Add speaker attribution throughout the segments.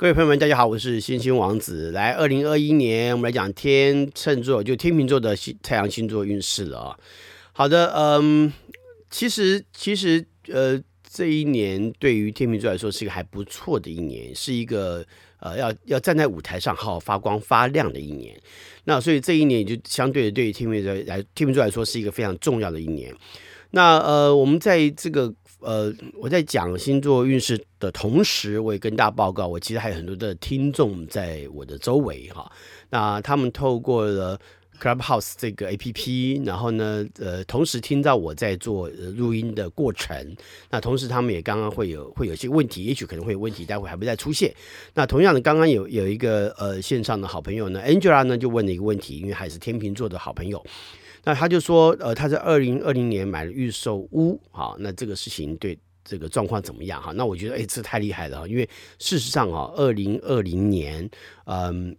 Speaker 1: 各位朋友们，大家好，我是星星王子。来，二零二一年，我们来讲天秤座，就天秤座的星太阳星座运势了啊。好的，嗯，其实其实呃，这一年对于天秤座来说是一个还不错的一年，是一个呃要要站在舞台上好好发光发亮的一年。那所以这一年就相对的对于天秤座来天秤座来说是一个非常重要的一年。那呃，我们在这个。呃，我在讲星座运势的同时，我也跟大家报告，我其实还有很多的听众在我的周围哈。那他们透过了 Clubhouse 这个 APP，然后呢，呃，同时听到我在做录音的过程。那同时他们也刚刚会有会有些问题，也许可能会有问题，待会还会再出现。那同样的，刚刚有有一个呃线上的好朋友呢，Angela 呢就问了一个问题，因为还是天秤座的好朋友。那他就说，呃，他在二零二零年买了预售屋，好，那这个事情对这个状况怎么样？哈，那我觉得，哎，这太厉害了，因为事实上啊，二零二零年，嗯。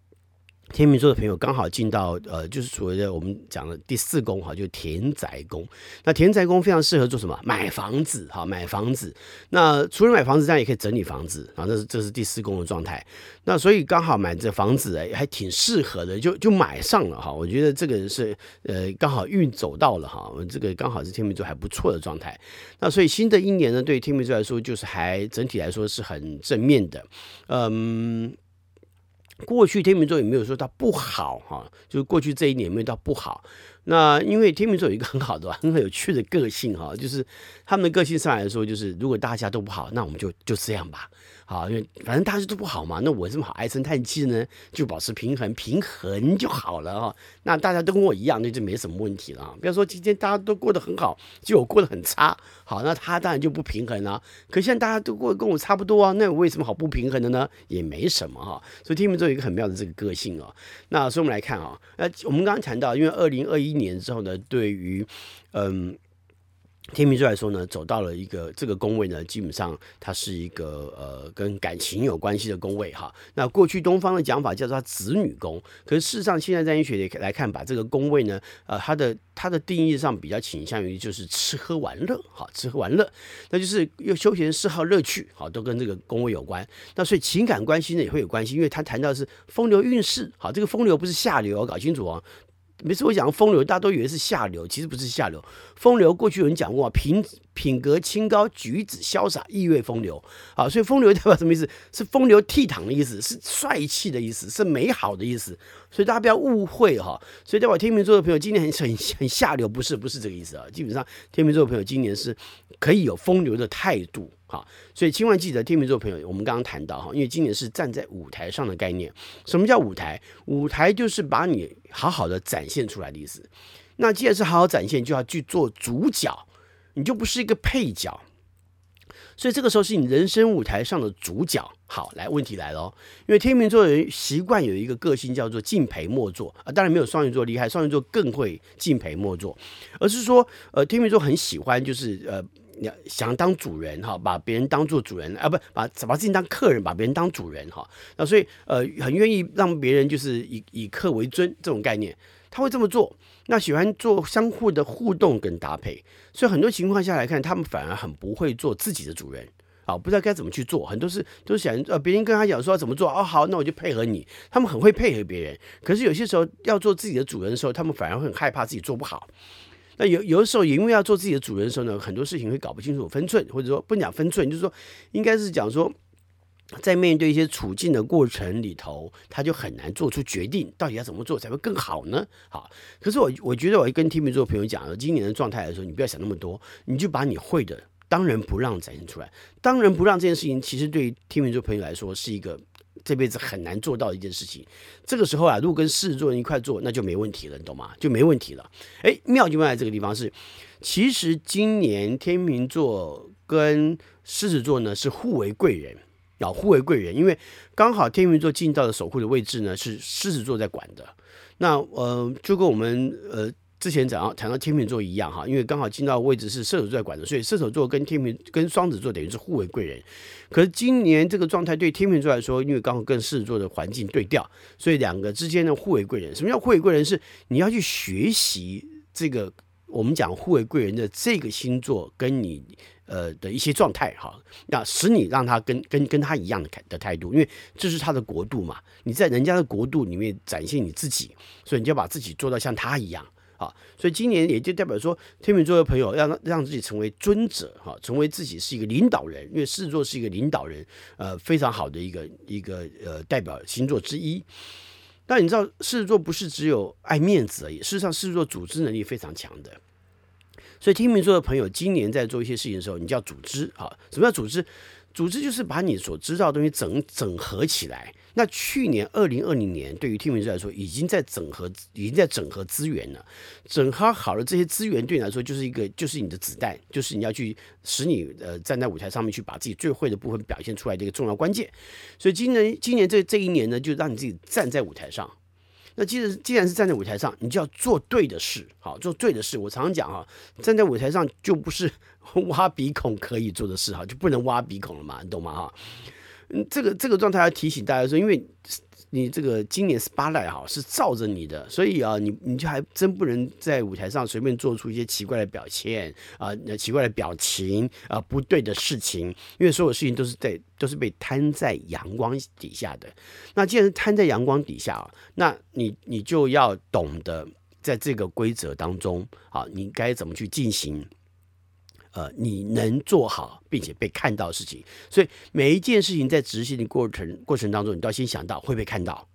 Speaker 1: 天秤座的朋友刚好进到呃，就是所谓的我们讲的第四宫哈，就田宅宫。那田宅宫非常适合做什么？买房子哈，买房子。那除了买房子，这样也可以整理房子啊。这是这是第四宫的状态。那所以刚好买这房子哎，还挺适合的，就就买上了哈。我觉得这个人是呃，刚好运走到了哈，这个刚好是天秤座还不错的状态。那所以新的一年呢，对天秤座来说，就是还整体来说是很正面的，嗯。过去天秤座也没有说它不好哈，就是过去这一年没有到不好。那因为天秤座有一个很好的、很有趣的个性哈，就是他们的个性上来说，就是如果大家都不好，那我们就就这样吧。好，因为反正大家都不好嘛，那我这么好唉声叹气呢，就保持平衡，平衡就好了哈。那大家都跟我一样，那就没什么问题了。啊。不要说今天大家都过得很好，就我过得很差，好，那他当然就不平衡了。可现在大家都过得跟我差不多啊，那我为什么好不平衡的呢？也没什么哈。所以天秤座有一个很妙的这个个性哦。那所以我们来看啊，那我们刚刚谈到，因为二零二一年之后呢，对于嗯。天秤座来说呢，走到了一个这个宫位呢，基本上它是一个呃跟感情有关系的宫位哈。那过去东方的讲法叫做子女宫，可是事实上现在在医学来看，把这个宫位呢，呃，它的它的定义上比较倾向于就是吃喝玩乐，哈，吃喝玩乐，那就是又休闲嗜好乐趣，好，都跟这个宫位有关。那所以情感关系呢也会有关系，因为它谈到是风流韵事，好，这个风流不是下流，搞清楚哦。每次我讲风流，大家都以为是下流，其实不是下流。风流过去有人讲过，平品格清高，举止潇洒，意味风流。好，所以风流代表什么意思？是风流倜傥的意思，是帅气的意思，是美好的意思。所以大家不要误会哈。所以代表天秤座的朋友，今年很很很下流，不是不是这个意思啊。基本上天秤座的朋友今年是可以有风流的态度。好，所以千万记得，天秤座朋友，我们刚刚谈到哈，因为今年是站在舞台上的概念。什么叫舞台？舞台就是把你好好的展现出来的意思。那既然是好好展现，就要去做主角，你就不是一个配角。所以这个时候是你人生舞台上的主角。好，来，问题来了，因为天秤座人习惯有一个个性叫做敬陪末座啊，当然没有双鱼座厉害，双鱼座更会敬陪末座，而是说，呃，天秤座很喜欢就是呃。想当主人哈，把别人当做主人啊，不把把自己当客人，把别人当主人哈。那所以呃，很愿意让别人就是以以客为尊这种概念，他会这么做。那喜欢做相互的互动跟搭配，所以很多情况下来看，他们反而很不会做自己的主人啊，不知道该怎么去做。很多事都想呃，别人跟他讲说怎么做哦，好，那我就配合你。他们很会配合别人，可是有些时候要做自己的主人的时候，他们反而会很害怕自己做不好。那有有的时候，因为要做自己的主人的时候呢，很多事情会搞不清楚分寸，或者说不讲分寸，就是说，应该是讲说，在面对一些处境的过程里头，他就很难做出决定，到底要怎么做才会更好呢？好，可是我我觉得我跟天秤座朋友讲了，今年的状态来说，你不要想那么多，你就把你会的当仁不让展现出来。当仁不让这件事情，其实对于天秤座朋友来说是一个。这辈子很难做到的一件事情，这个时候啊，如果跟狮子座人一块做，那就没问题了，你懂吗？就没问题了。哎，妙就妙在这个地方是，其实今年天秤座跟狮子座呢是互为贵人啊，互为贵人，因为刚好天秤座进到的守护的位置呢是狮子座在管的。那呃，就跟我们呃。之前讲到谈到天秤座一样哈，因为刚好进到位置是射手座在管的，所以射手座跟天秤跟双子座等于是互为贵人。可是今年这个状态对天秤座来说，因为刚好跟狮子座的环境对调，所以两个之间的互为贵人。什么叫互为贵人？是你要去学习这个我们讲互为贵人的这个星座跟你呃的一些状态哈，那使你让他跟跟跟他一样的态的态度，因为这是他的国度嘛，你在人家的国度里面展现你自己，所以你就要把自己做到像他一样。啊，所以今年也就代表说，天秤座的朋友要让让自己成为尊者，哈，成为自己是一个领导人，因为狮子座是一个领导人，呃，非常好的一个一个呃代表星座之一。但你知道，狮子座不是只有爱面子而已，事实上，狮子座组织能力非常强的。所以天秤座的朋友今年在做一些事情的时候，你就要组织啊，什么叫组织？组织就是把你所知道的东西整整合起来。那去年二零二零年，对于天秤座来说，已经在整合，已经在整合资源了。整合好了这些资源，对你来说就是一个，就是你的子弹，就是你要去使你呃站在舞台上面去把自己最会的部分表现出来的一个重要关键。所以今年今年这这一年呢，就让你自己站在舞台上。那既然既然是站在舞台上，你就要做对的事，好，做对的事。我常常讲哈，站在舞台上就不是 挖鼻孔可以做的事哈，就不能挖鼻孔了嘛，你懂吗哈？嗯，这个这个状态要提醒大家说，因为你这个今年 spotlight 哈是照着你的，所以啊，你你就还真不能在舞台上随便做出一些奇怪的表现啊，那奇怪的表情啊，不对的事情，因为所有事情都是在都是被摊在阳光底下的。那既然摊在阳光底下，那你你就要懂得在这个规则当中啊，你该怎么去进行。呃，你能做好并且被看到的事情，所以每一件事情在执行的过程过程当中，你都要先想到会被看到。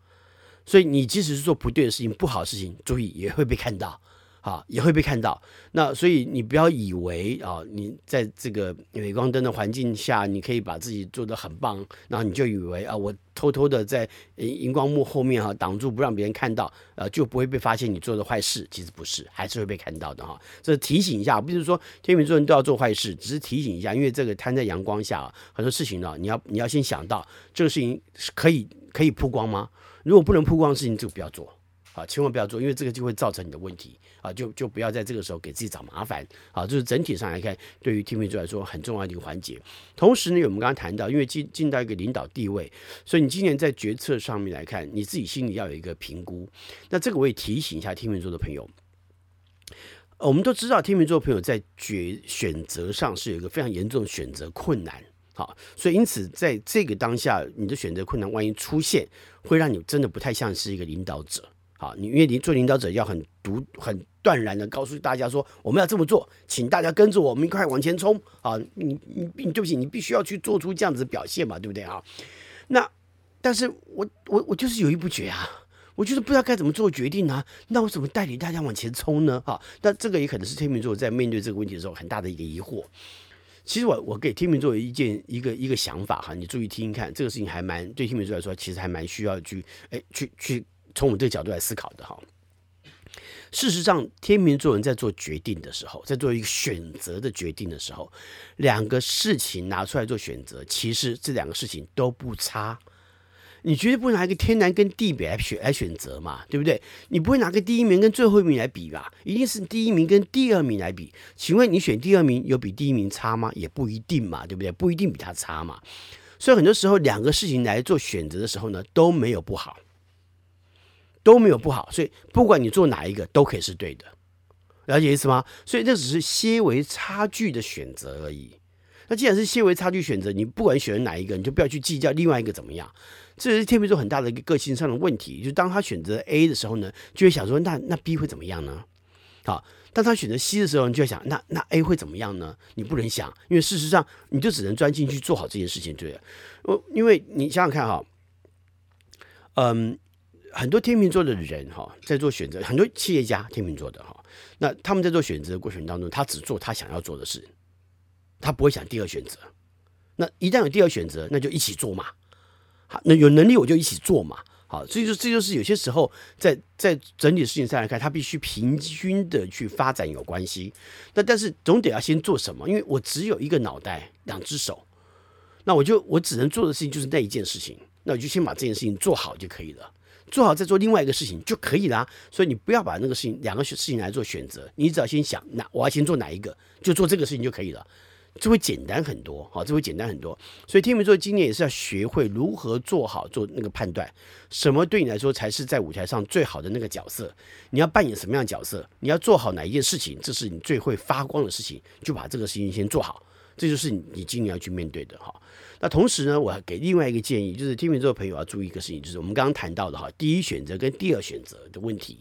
Speaker 1: 所以你即使是做不对的事情、不好的事情，注意也会被看到。啊，也会被看到。那所以你不要以为啊，你在这个镁光灯的环境下，你可以把自己做得很棒，然后你就以为啊，我偷偷的在荧光幕后面哈、挡住不让别人看到，呃、啊，就不会被发现你做的坏事。其实不是，还是会被看到的哈、这提醒一下，不是说天秤座人都要做坏事，只是提醒一下，因为这个摊在阳光下、啊，很多事情呢、你要你要先想到这个事情是可以可以曝光吗？如果不能曝光的事情，就不要做。啊，千万不要做，因为这个就会造成你的问题啊！就就不要在这个时候给自己找麻烦啊！就是整体上来看，对于天秤座来说很重要的一个环节。同时呢，我们刚刚谈到，因为进进到一个领导地位，所以你今年在决策上面来看，你自己心里要有一个评估。那这个我也提醒一下天秤座的朋友，我们都知道天秤座朋友在决选择上是有一个非常严重的选择困难。好，所以因此在这个当下，你的选择困难万一出现，会让你真的不太像是一个领导者。好，你因为你做领导者要很独、很断然的告诉大家说，我们要这么做，请大家跟着我们一块往前冲。啊，你你你对不起，你必须要去做出这样子的表现嘛，对不对啊？那但是我我我就是犹豫不决啊，我就是不知道该怎么做决定啊。那我怎么带领大家往前冲呢？哈，那这个也可能是天秤座在面对这个问题的时候很大的一个疑惑。其实我我给天秤座一件一个一个想法哈，你注意听听看，这个事情还蛮对天秤座来说，其实还蛮需要去哎去去。从我们这个角度来思考的哈，事实上，天秤座人在做决定的时候，在做一个选择的决定的时候，两个事情拿出来做选择，其实这两个事情都不差。你绝对不会拿一个天南跟地北来选来选择嘛，对不对？你不会拿个第一名跟最后一名来比吧？一定是第一名跟第二名来比。请问你选第二名有比第一名差吗？也不一定嘛，对不对？不一定比他差嘛。所以很多时候，两个事情来做选择的时候呢，都没有不好。都没有不好，所以不管你做哪一个都可以是对的，了解意思吗？所以这只是些微差距的选择而已。那既然是些微差距选择，你不管选择哪一个，你就不要去计较另外一个怎么样。这是天秤座很大的一个个性上的问题，就是当他选择 A 的时候呢，就会想说，那那 B 会怎么样呢？好，当他选择 C 的时候，你就会想，那那 A 会怎么样呢？你不能想，因为事实上你就只能专心去做好这件事情，对。我因为你想想看哈，嗯。很多天秤座的人哈，在做选择，很多企业家天秤座的哈，那他们在做选择的过程当中，他只做他想要做的事，他不会想第二选择。那一旦有第二选择，那就一起做嘛。好，那有能力我就一起做嘛。好，所以说这就是有些时候在在整体事情上来看，他必须平均的去发展有关系。那但是总得要先做什么？因为我只有一个脑袋，两只手，那我就我只能做的事情就是那一件事情，那我就先把这件事情做好就可以了。做好再做另外一个事情就可以啦，所以你不要把那个事情两个事情来做选择，你只要先想，那我要先做哪一个，就做这个事情就可以了，这会简单很多，好，这会简单很多。所以天秤座今年也是要学会如何做好做那个判断，什么对你来说才是在舞台上最好的那个角色，你要扮演什么样的角色，你要做好哪一件事情，这是你最会发光的事情，就把这个事情先做好。这就是你今年要去面对的哈。那同时呢，我还给另外一个建议，就是天秤座的朋友要注意一个事情，就是我们刚刚谈到的哈，第一选择跟第二选择的问题。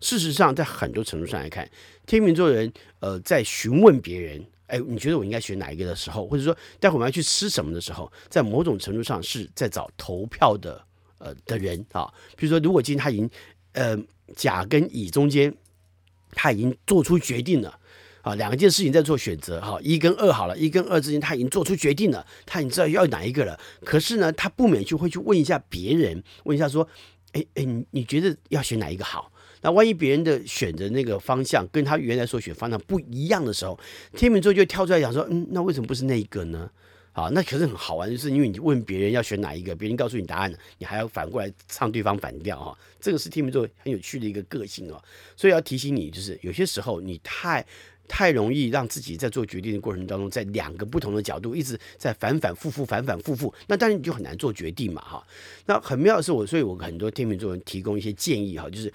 Speaker 1: 事实上，在很多程度上来看，天秤座人呃在询问别人，哎，你觉得我应该选哪一个的时候，或者说待会我们要去吃什么的时候，在某种程度上是在找投票的呃的人啊。比如说，如果今天他已经呃甲跟乙中间，他已经做出决定了。啊，两件事情在做选择，哈，一跟二好了，一跟二之间他已经做出决定了，他已经知道要哪一个了。可是呢，他不免就会去问一下别人，问一下说，哎哎，你你觉得要选哪一个好？那万一别人的选择那个方向跟他原来所选方向不一样的时候，天秤座就跳出来讲说，嗯，那为什么不是那一个呢？好，那可是很好玩，就是因为你问别人要选哪一个，别人告诉你答案，你还要反过来唱对方反调哈。这个是天秤座很有趣的一个个性哦。所以要提醒你，就是有些时候你太。太容易让自己在做决定的过程当中，在两个不同的角度一直在反反复复、反反复复，那当然你就很难做决定嘛，哈。那很妙的是我，所以我很多天秤座人提供一些建议哈，就是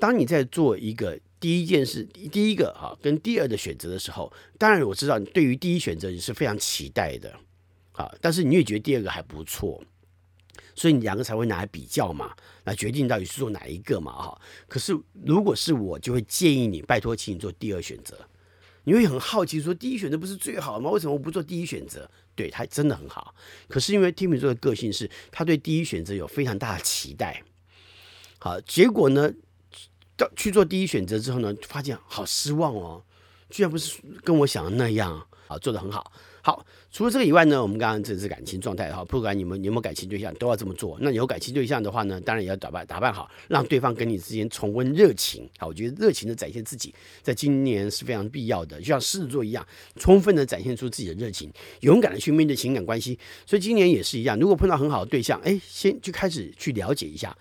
Speaker 1: 当你在做一个第一件事、第一个哈跟第二的选择的时候，当然我知道你对于第一选择你是非常期待的，啊，但是你也觉得第二个还不错，所以你两个才会拿来比较嘛，来决定到底是做哪一个嘛，哈。可是如果是我，就会建议你，拜托，请你做第二选择。你会很好奇，说第一选择不是最好吗？为什么我不做第一选择？对，他真的很好，可是因为天秤座的个性是，他对第一选择有非常大的期待。好，结果呢，到去做第一选择之后呢，发现好失望哦，居然不是跟我想的那样啊，做的很好。好，除了这个以外呢，我们刚刚这是感情状态哈，不管你们有没有感情对象，都要这么做。那有感情对象的话呢，当然也要打扮打扮好，让对方跟你之间重温热情。好，我觉得热情的展现自己，在今年是非常必要的，就像狮子座一样，充分的展现出自己的热情，勇敢的去面对情感关系。所以今年也是一样，如果碰到很好的对象，哎，先就开始去了解一下。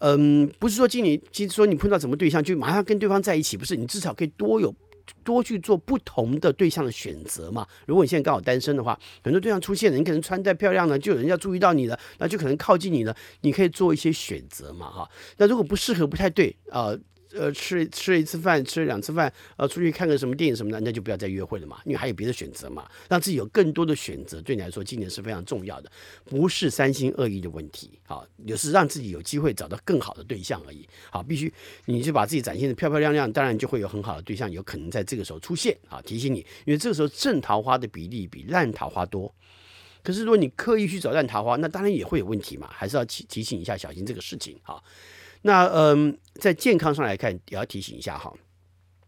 Speaker 1: 嗯，不是说今年，其实说你碰到什么对象就马上跟对方在一起，不是，你至少可以多有。多去做不同的对象的选择嘛。如果你现在刚好单身的话，很多对象出现了，你可能穿戴漂亮呢，就有人要注意到你了，那就可能靠近你了。你可以做一些选择嘛，哈。那如果不适合、不太对啊。呃，吃吃一次饭，吃两次饭，呃，出去看个什么电影什么的，那就不要再约会了嘛，因为还有别的选择嘛，让自己有更多的选择，对你来说，今年是非常重要的，不是三心二意的问题，好，也是让自己有机会找到更好的对象而已，好，必须你就把自己展现得漂漂亮亮，当然就会有很好的对象，有可能在这个时候出现，啊，提醒你，因为这个时候正桃花的比例比烂桃花多，可是如果你刻意去找烂桃花，那当然也会有问题嘛，还是要提提醒一下，小心这个事情，好。那嗯，在健康上来看，也要提醒一下哈，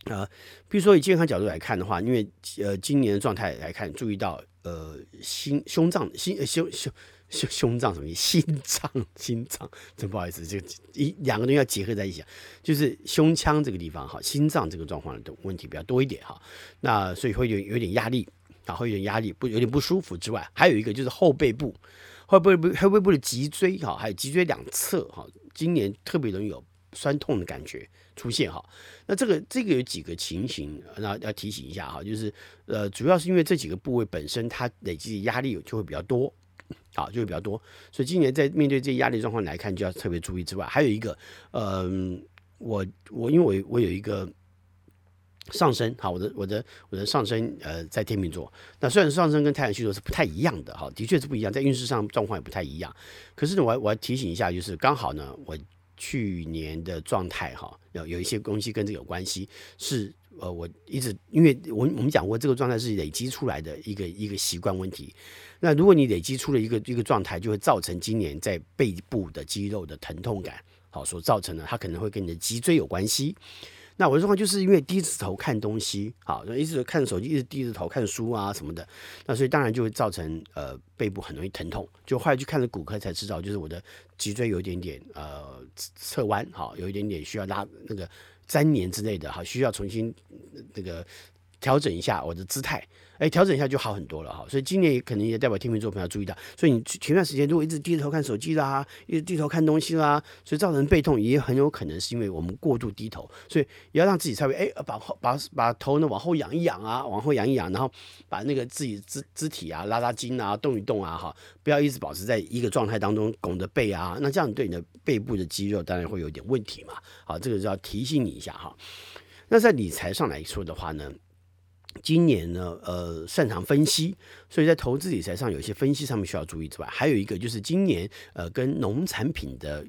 Speaker 1: 啊、呃，比如说以健康角度来看的话，因为呃今年的状态来看，注意到呃心胸脏心胸胸胸胸脏什么意心脏 心脏，真不好意思，这个一两个东西要结合在一起，就是胸腔这个地方哈，心脏这个状况的问题比较多一点哈，那所以会有有点压力，然后有点压力不有点不舒服之外，还有一个就是后背部后背部后背部的脊椎哈，还有脊椎两侧哈。今年特别容易有酸痛的感觉出现哈，那这个这个有几个情形，那要提醒一下哈，就是呃，主要是因为这几个部位本身它累积的压力就会比较多，好，就会比较多，所以今年在面对这些压力状况来看，就要特别注意之外，还有一个，嗯、我我因为我我有一个上升，好，我的我的我的上升呃在天秤座，那虽然上升跟太阳星座是不太一样的哈，的确是不一样，在运势上状况也不太一样，可是呢，我我要提醒一下，就是刚好呢，我。去年的状态哈，有有一些东西跟这个有关系，是呃，我一直因为我我们讲过，这个状态是累积出来的一个一个习惯问题。那如果你累积出了一个一个状态，就会造成今年在背部的肌肉的疼痛感，好，所造成的，它可能会跟你的脊椎有关系。那我的状况就是因为低着头看东西，好，一直看手机，一直低着头看书啊什么的，那所以当然就会造成呃背部很容易疼痛。就后来去看了骨科才知道，就是我的脊椎有一点点呃侧弯，好，有一点点需要拉那个粘连之类的，好，需要重新那个调整一下我的姿态。哎，调整一下就好很多了哈，所以今年也可能也代表天秤座朋友注意到，所以你前段时间如果一直低头看手机啦，一直低头看东西啦，所以造成背痛也很有可能是因为我们过度低头，所以也要让自己稍微哎把把把头呢往后仰一仰啊，往后仰一仰，然后把那个自己肢肢体啊拉拉筋啊，动一动啊哈，不要一直保持在一个状态当中拱着背啊，那这样对你的背部的肌肉当然会有点问题嘛，好，这个就要提醒你一下哈。那在理财上来说的话呢？今年呢，呃，擅长分析，所以在投资理财上有一些分析上面需要注意之外，还有一个就是今年呃跟农产品的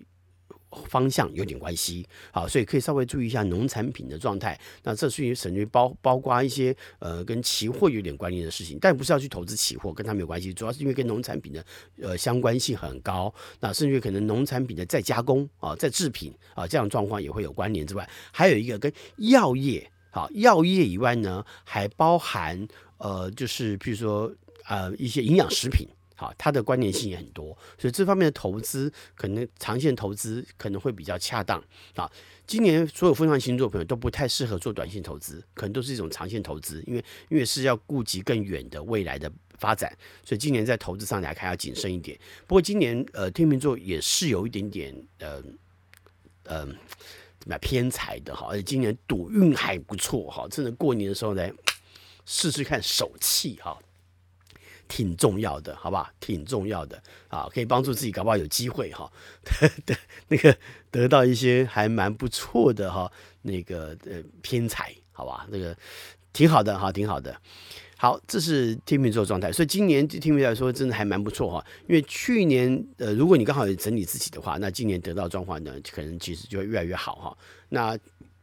Speaker 1: 方向有点关系，好，所以可以稍微注意一下农产品的状态。那这属于省略包包括一些呃跟期货有点关联的事情，但不是要去投资期货，跟他没有关系，主要是因为跟农产品的呃相关性很高。那甚至可能农产品的再加工啊、再制品啊这样状况也会有关联之外，还有一个跟药业。好，药业以外呢，还包含呃，就是譬如说呃一些营养食品，好，它的关联性也很多，所以这方面的投资可能长线投资可能会比较恰当。好，今年所有风向星座朋友都不太适合做短线投资，可能都是一种长线投资，因为因为是要顾及更远的未来的发展，所以今年在投资上来看要谨慎一点。不过今年呃天秤座也是有一点点呃呃。买偏财的哈，而且今年赌运还不错哈，趁着过年的时候来试试看手气哈，挺重要的，好不好？挺重要的啊，可以帮助自己，搞不好有机会哈，得 那个得到一些还蛮不错的哈，那个呃偏财，好吧？那个挺好的哈，挺好的。好，这是天秤座状态，所以今年天秤座来说真的还蛮不错哈。因为去年呃，如果你刚好整理自己的话，那今年得到状况呢，可能其实就会越来越好哈。那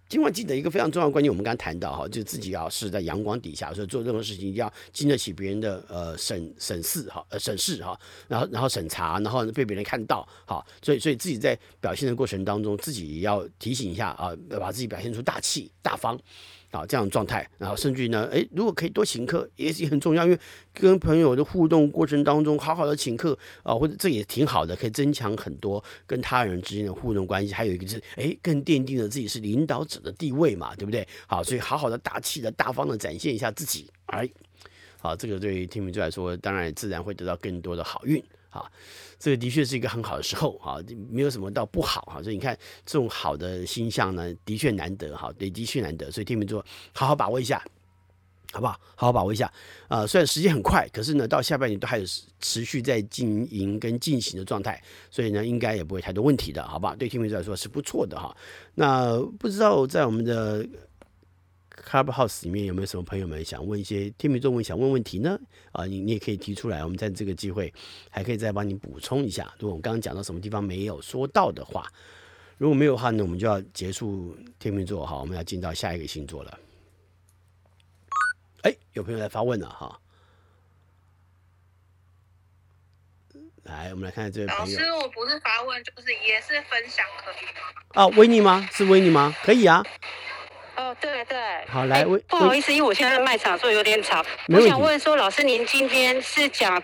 Speaker 1: 今晚记得一个非常重要的观念，我们刚刚谈到哈，就自己要是在阳光底下，所以做任何事情一定要经得起别人的呃审审视哈，呃审视哈，然后然后审查，然后被别人看到哈，所以所以自己在表现的过程当中，自己也要提醒一下啊，要把自己表现出大气大方。啊，这样的状态，然后甚至于呢，诶，如果可以多请客，也是很重要，因为跟朋友的互动过程当中，好好的请客啊，或者这也挺好的，可以增强很多跟他人之间的互动关系。还有一个是，诶，更奠定了自己是领导者的地位嘛，对不对？好，所以好好的大气的、大方的展现一下自己，哎，好，这个对于天秤座来说，当然自然会得到更多的好运。啊，这个的确是一个很好的时候啊，没有什么到不好哈。所以你看，这种好的星象呢，的确难得哈，对，的确难得。所以天秤座，好好把握一下，好不好？好好把握一下啊。虽然时间很快，可是呢，到下半年都还有持续在经营跟进行的状态，所以呢，应该也不会太多问题的，好不好？对天秤座来说是不错的哈。那不知道在我们的。Clubhouse 里面有没有什么朋友们想问一些天秤座问想问问题呢？啊，你你也可以提出来，我们在这个机会还可以再帮你补充一下。如果我们刚刚讲到什么地方没有说到的话，如果没有的话呢，我们就要结束天秤座哈，我们要进到下一个星座了。哎，有朋友来发问了哈，来，我们来看看这位朋友。
Speaker 2: 老师，我不是发问，就是也是分享，可以吗？
Speaker 1: 啊，维尼吗？是维尼吗？可以啊。
Speaker 3: 哦，对对，
Speaker 1: 好来，
Speaker 3: 不好意思，因为我现在在卖场，所以有点吵。我想问说，老师您今天是讲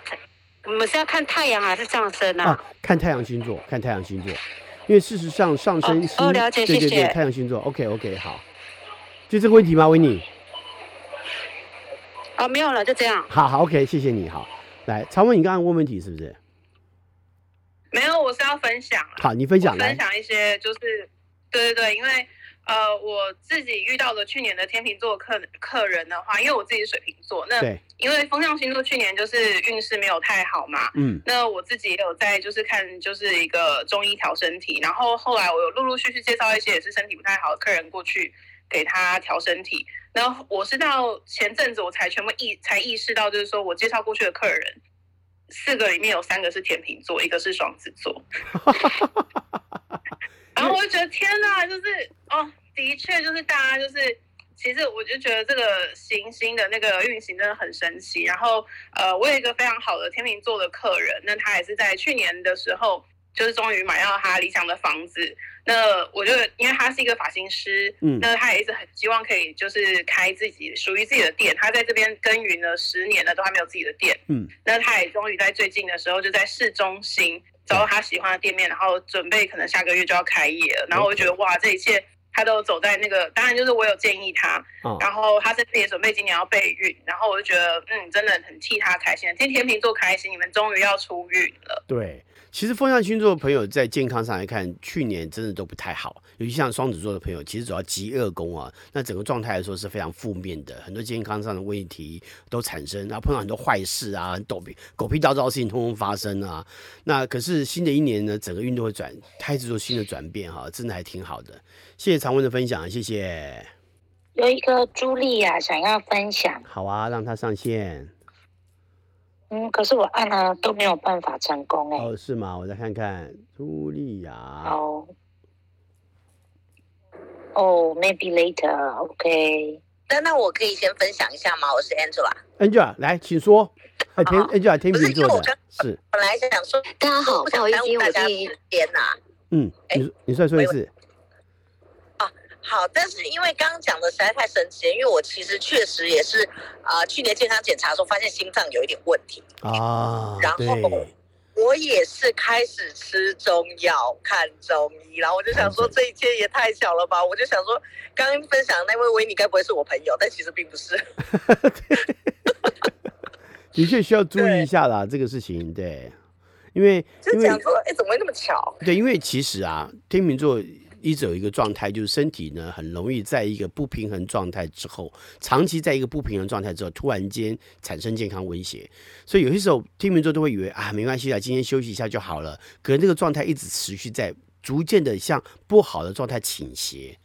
Speaker 3: 我们是要看太阳还是上升啊？啊，
Speaker 1: 看太阳星座，看太阳星座，因为事实上上升星，
Speaker 3: 哦，哦，了解，
Speaker 1: 对对对，谢谢。太阳星座，OK OK，好，就这个问题吗，维尼？
Speaker 3: 哦，没有了，就这样。
Speaker 1: 好好，OK，谢谢你，好，来，常文你刚刚问问题是不是？
Speaker 2: 没有，我是要分享。
Speaker 1: 好，你分享，
Speaker 2: 分享一些，就是，对对对，因为。呃，我自己遇到的去年的天秤座客客人的话，因为我自己是水瓶座，那因为风象星座去年就是运势没有太好嘛，嗯，那我自己也有在就是看就是一个中医调身体，然后后来我有陆陆续续介绍一些也是身体不太好的客人过去给他调身体，然后我是到前阵子我才全部意才意识到，就是说我介绍过去的客人四个里面有三个是天秤座，一个是双子座。然后我就觉得天呐，就是哦，的确就是大家就是，其实我就觉得这个行星的那个运行真的很神奇。然后呃，我有一个非常好的天秤座的客人，那他也是在去年的时候，就是终于买到他理想的房子。那我就因为他是一个发型师，嗯，那他也一直很希望可以就是开自己属于自己的店。他在这边耕耘了十年了，都还没有自己的店，嗯，那他也终于在最近的时候就在市中心。找到他喜欢的店面，然后准备可能下个月就要开业了，然后我就觉得哇，这一切他都走在那个，当然就是我有建议他，然后他甚至也准备今年要备孕，然后我就觉得嗯，真的很替他开心，替天秤座开心，你们终于要出孕了。
Speaker 1: 对。其实风象星座的朋友在健康上来看，去年真的都不太好，尤其像双子座的朋友，其实主要极恶宫啊，那整个状态来说是非常负面的，很多健康上的问题都产生，然后碰到很多坏事啊，狗屁狗屁叨叨的事情通通发生啊。那可是新的一年呢，整个运动会转，开始做新的转变哈，真的还挺好的。谢谢常温的分享，谢谢。
Speaker 4: 有一个茱莉亚想要分享。
Speaker 1: 好啊，让她上线。
Speaker 4: 嗯，可是我按了都没有办法成功哎。
Speaker 1: 哦，是吗？我再看看茱莉亚。
Speaker 4: 好。哦，maybe later，OK。
Speaker 5: 那那我可以先分享一下吗？我是 Angela。
Speaker 1: Angela，来，请说。天，Angela 天秤座的。是。
Speaker 5: 本来想说，
Speaker 3: 大家好，不好意思，因为我
Speaker 5: 第时间呐。
Speaker 1: 嗯，你你再说一次。
Speaker 5: 好，但是因为刚刚讲的实在太神奇，因为我其实确实也是啊、呃，去年健康检查的时候发现心脏有一点问题
Speaker 1: 啊，
Speaker 5: 然后我也是开始吃中药、看中医，然后我就想说这一切也太巧了吧，我就想说刚刚分享那位维尼该不会是我朋友，但其实并不是。
Speaker 1: 的确需要注意一下啦，这个事情对，因为
Speaker 5: 就讲说，哎，怎么会那么巧？
Speaker 1: 对，因为其实啊，天秤座。一直有一个状态，就是身体呢很容易在一个不平衡状态之后，长期在一个不平衡状态之后，突然间产生健康威胁。所以有些时候天秤座都会以为啊，没关系啊，今天休息一下就好了。可是这个状态一直持续在逐渐的向不好的状态倾斜。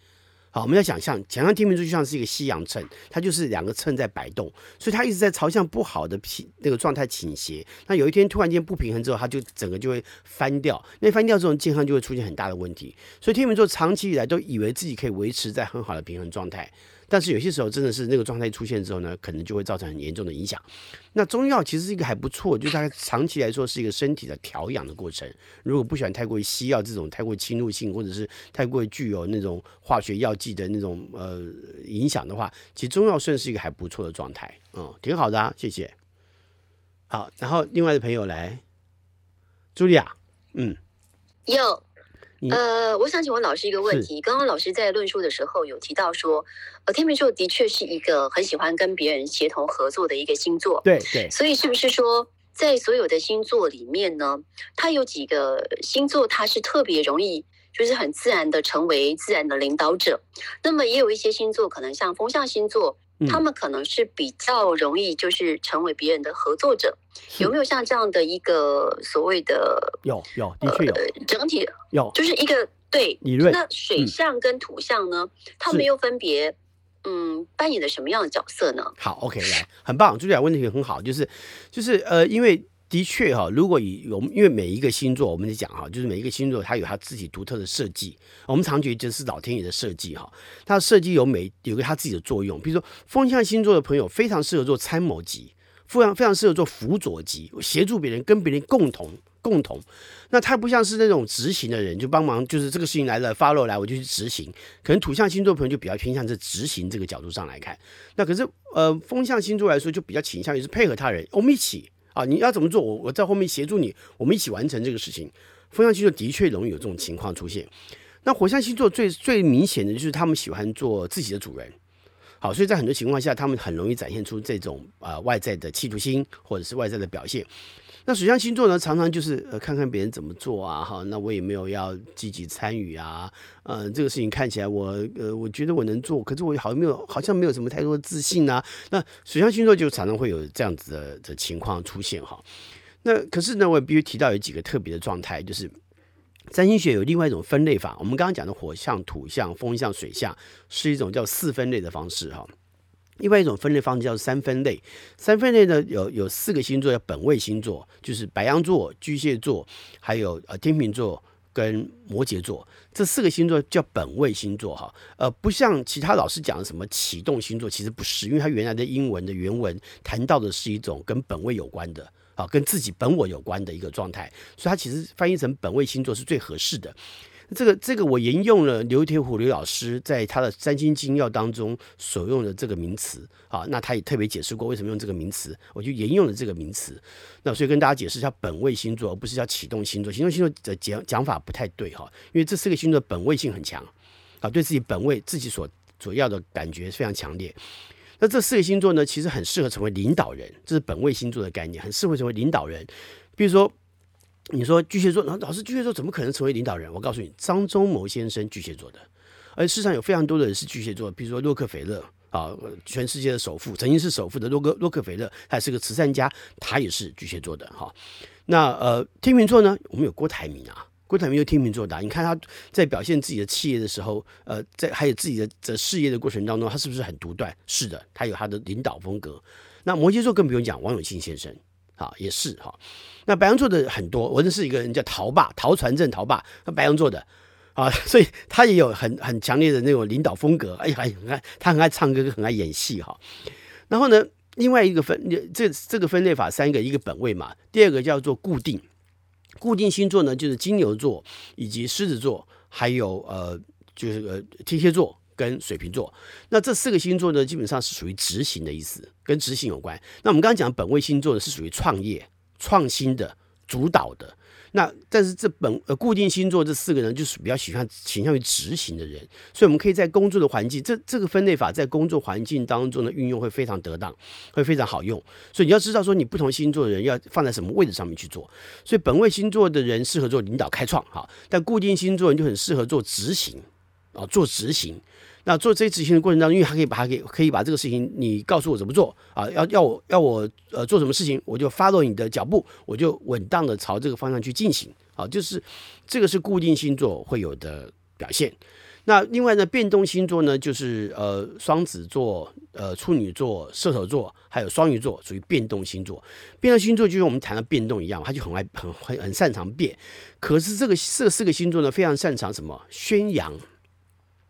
Speaker 1: 好，我们要想象，想象天秤座就像是一个西洋秤，它就是两个秤在摆动，所以它一直在朝向不好的平那个状态倾斜。那有一天突然间不平衡之后，它就整个就会翻掉。那翻掉之后，健康就会出现很大的问题。所以天秤座长期以来都以为自己可以维持在很好的平衡状态。但是有些时候真的是那个状态出现之后呢，可能就会造成很严重的影响。那中药其实是一个还不错，就是它长期来说是一个身体的调养的过程。如果不喜欢太过于西药这种太过侵入性，或者是太过于具有那种化学药剂的那种呃影响的话，其实中药算是一个还不错的状态，嗯，挺好的啊，谢谢。好，然后另外的朋友来，茱莉亚，嗯，
Speaker 6: 有。呃，我想请问老师一个问题。刚刚老师在论述的时候有提到说，呃，天秤座的确是一个很喜欢跟别人协同合作的一个星座。
Speaker 1: 对对。
Speaker 6: 所以是不是说，在所有的星座里面呢，它有几个星座它是特别容易，就是很自然的成为自然的领导者？那么也有一些星座，可能像风象星座。他们可能是比较容易，就是成为别人的合作者，有没有像这样的一个所谓的？
Speaker 1: 有有，的确有。
Speaker 6: 呃、整体
Speaker 1: 有，
Speaker 6: 就是一个对
Speaker 1: 理论。
Speaker 6: 那水象跟土象呢？他们又分别嗯扮演的什么样的角色呢？
Speaker 1: 好，OK，来，很棒，茱莉亚问题很好，就是就是呃，因为。的确哈，如果以我们因为每一个星座，我们就讲哈，就是每一个星座它有它自己独特的设计。我们常觉得这是老天爷的设计哈，它设计有每有个它自己的作用。比如说风象星座的朋友非常适合做参谋级，非常非常适合做辅佐级，协助别人跟别人共同共同。那他不像是那种执行的人，就帮忙，就是这个事情来了，follow 来我就去执行。可能土象星座朋友就比较偏向这执行这个角度上来看。那可是呃风象星座来说就比较倾向于是配合他人，我们一起。啊，你要怎么做？我我在后面协助你，我们一起完成这个事情。风象星座的确容易有这种情况出现。那火象星座最最明显的就是他们喜欢做自己的主人。好，所以在很多情况下，他们很容易展现出这种啊、呃、外在的企图心，或者是外在的表现。那水象星座呢，常常就是呃看看别人怎么做啊，哈，那我也没有要积极参与啊，呃，这个事情看起来我呃我觉得我能做，可是我好像没有好像没有什么太多的自信啊。那水象星座就常常会有这样子的的情况出现哈。那可是呢，我也必须提到有几个特别的状态，就是占星学有另外一种分类法。我们刚刚讲的火象、土象、风象、水象是一种叫四分类的方式哈。另外一种分类方式叫三分类，三分类呢有有四个星座叫本位星座，就是白羊座、巨蟹座，还有呃天秤座跟摩羯座，这四个星座叫本位星座哈。呃，不像其他老师讲的什么启动星座，其实不是，因为它原来的英文的原文谈到的是一种跟本位有关的啊，跟自己本我有关的一个状态，所以它其实翻译成本位星座是最合适的。这个这个我沿用了刘铁虎刘老师在他的《三星精要》当中所用的这个名词啊，那他也特别解释过为什么用这个名词，我就沿用了这个名词。那所以跟大家解释一下，本位星座而不是叫启动星座，启动星座的讲讲法不太对哈，因为这四个星座本位性很强啊，对自己本位自己所所要的感觉非常强烈。那这四个星座呢，其实很适合成为领导人，这是本位星座的概念，很适合成为领导人，比如说。你说巨蟹座，老师巨蟹座怎么可能成为领导人？我告诉你，张忠谋先生巨蟹座的，而世上有非常多的人是巨蟹座，比如说洛克菲勒啊，全世界的首富，曾经是首富的洛克洛克菲勒，他也是个慈善家，他也是巨蟹座的哈。那呃天秤座呢，我们有郭台铭啊，郭台铭就天秤座的，你看他在表现自己的企业的时候，呃，在还有自己的的事业的过程当中，他是不是很独断？是的，他有他的领导风格。那摩羯座更不用讲，王永庆先生，啊，也是哈。那白羊座的很多，我认识一个人叫陶爸，陶传正，陶爸，那白羊座的啊，所以他也有很很强烈的那种领导风格。哎呀，很爱他很爱唱歌，很爱演戏哈。然后呢，另外一个分，这这个分类法三个，一个本位嘛，第二个叫做固定。固定星座呢，就是金牛座以及狮子座，还有呃，就是呃天蝎座跟水瓶座。那这四个星座呢，基本上是属于执行的意思，跟执行有关。那我们刚刚讲本位星座呢，是属于创业、创新的、主导的。那但是这本呃固定星座这四个人就是比较喜欢倾向于执行的人，所以我们可以在工作的环境，这这个分类法在工作环境当中的运用会非常得当，会非常好用。所以你要知道说你不同星座的人要放在什么位置上面去做。所以本位星座的人适合做领导开创哈，但固定星座人就很适合做执行啊，做执行。那做这些执行的过程当中，因为他可以把它给可以把这个事情，你告诉我怎么做啊？要要我要我呃做什么事情，我就 follow 你的脚步，我就稳当的朝这个方向去进行啊。就是这个是固定星座会有的表现。那另外呢，变动星座呢，就是呃双子座、呃处女座、射手座，还有双鱼座，属于变动星座。变动星座就像我们谈的变动一样，他就很爱很很很擅长变。可是这个这四个星座呢，非常擅长什么？宣扬。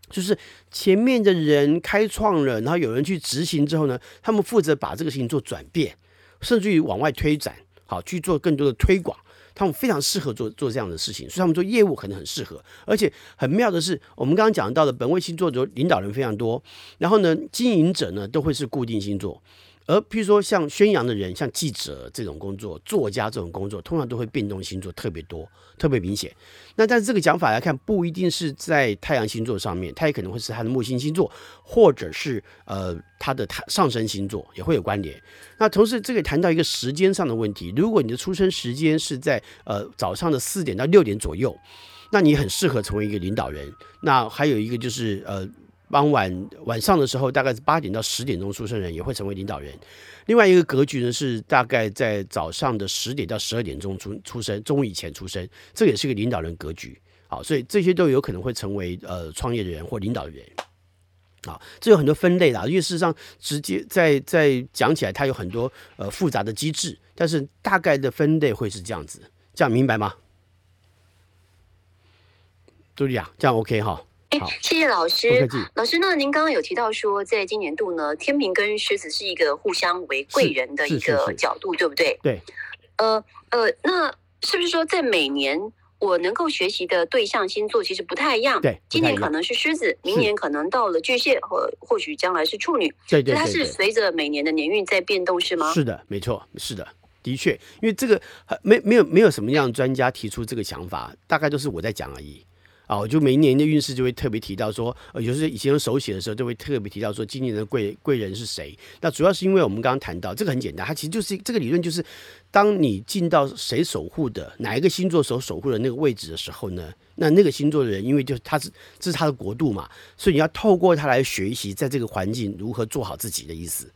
Speaker 1: 就是前面的人开创了，然后有人去执行之后呢，他们负责把这个事情做转变，甚至于往外推展，好去做更多的推广。他们非常适合做做这样的事情，所以他们做业务可能很适合。而且很妙的是，我们刚刚讲到的本位星座的领导人非常多，然后呢，经营者呢都会是固定星座。而譬如说像宣扬的人，像记者这种工作、作家这种工作，通常都会变动星座特别多、特别明显。那但是这个讲法来看，不一定是在太阳星座上面，它也可能会是他的木星星座，或者是呃他的太上升星座也会有关联。那同时这个谈到一个时间上的问题，如果你的出生时间是在呃早上的四点到六点左右，那你很适合成为一个领导人。那还有一个就是呃。傍晚晚上的时候，大概是八点到十点钟出生人也会成为领导人。另外一个格局呢，是大概在早上的十点到十二点钟出出生，中午以前出生，这也是一个领导人格局。好，所以这些都有可能会成为呃创业的人或领导的人。好，这有很多分类啦，因为事实上直接在在讲起来，它有很多呃复杂的机制，但是大概的分类会是这样子，这样明白吗？茱莉亚，这样 OK 哈。
Speaker 6: 哎，谢谢老师。老师，那您刚刚有提到说，在今年度呢，天平跟狮子是一个互相为贵人的一个角度，对不对？
Speaker 1: 对。
Speaker 6: 呃呃，那是不是说，在每年我能够学习的对象星座其实不太一样？
Speaker 1: 对。
Speaker 6: 今年可能是狮子，明年可能到了巨蟹，或或许将来是处女。
Speaker 1: 对对，对，对。
Speaker 6: 它是随着每年的年运在变动，是吗？
Speaker 1: 是的，没错，是的，的确，因为这个没没有没有什么样的专家提出这个想法，大概都是我在讲而已。啊，我就每一年的运势就会特别提到说，呃，有时候以前用手写的时候，就会特别提到说，今年的贵贵人是谁。那主要是因为我们刚刚谈到这个很简单，它其实就是这个理论，就是当你进到谁守护的哪一个星座所守护的那个位置的时候呢，那那个星座的人，因为就是他是这是他的国度嘛，所以你要透过他来学习，在这个环境如何做好自己的意思。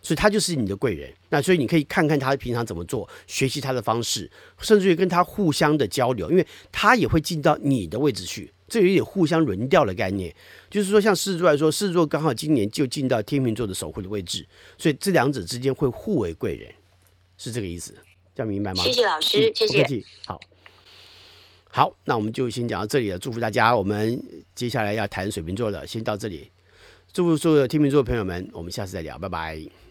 Speaker 1: 所以他就是你的贵人，那所以你可以看看他平常怎么做，学习他的方式，甚至于跟他互相的交流，因为他也会进到你的位置去，这有一点互相轮调的概念。就是说，像狮子座来说，狮子座刚好今年就进到天秤座的守护的位置，所以这两者之间会互为贵人，是这个意思，这样明白吗？
Speaker 6: 谢谢老
Speaker 1: 师，谢谢。好，好，那我们就先讲到这里了。祝福大家，我们接下来要谈水瓶座的，先到这里。祝福所有的天秤座的朋友们，我们下次再聊，拜拜。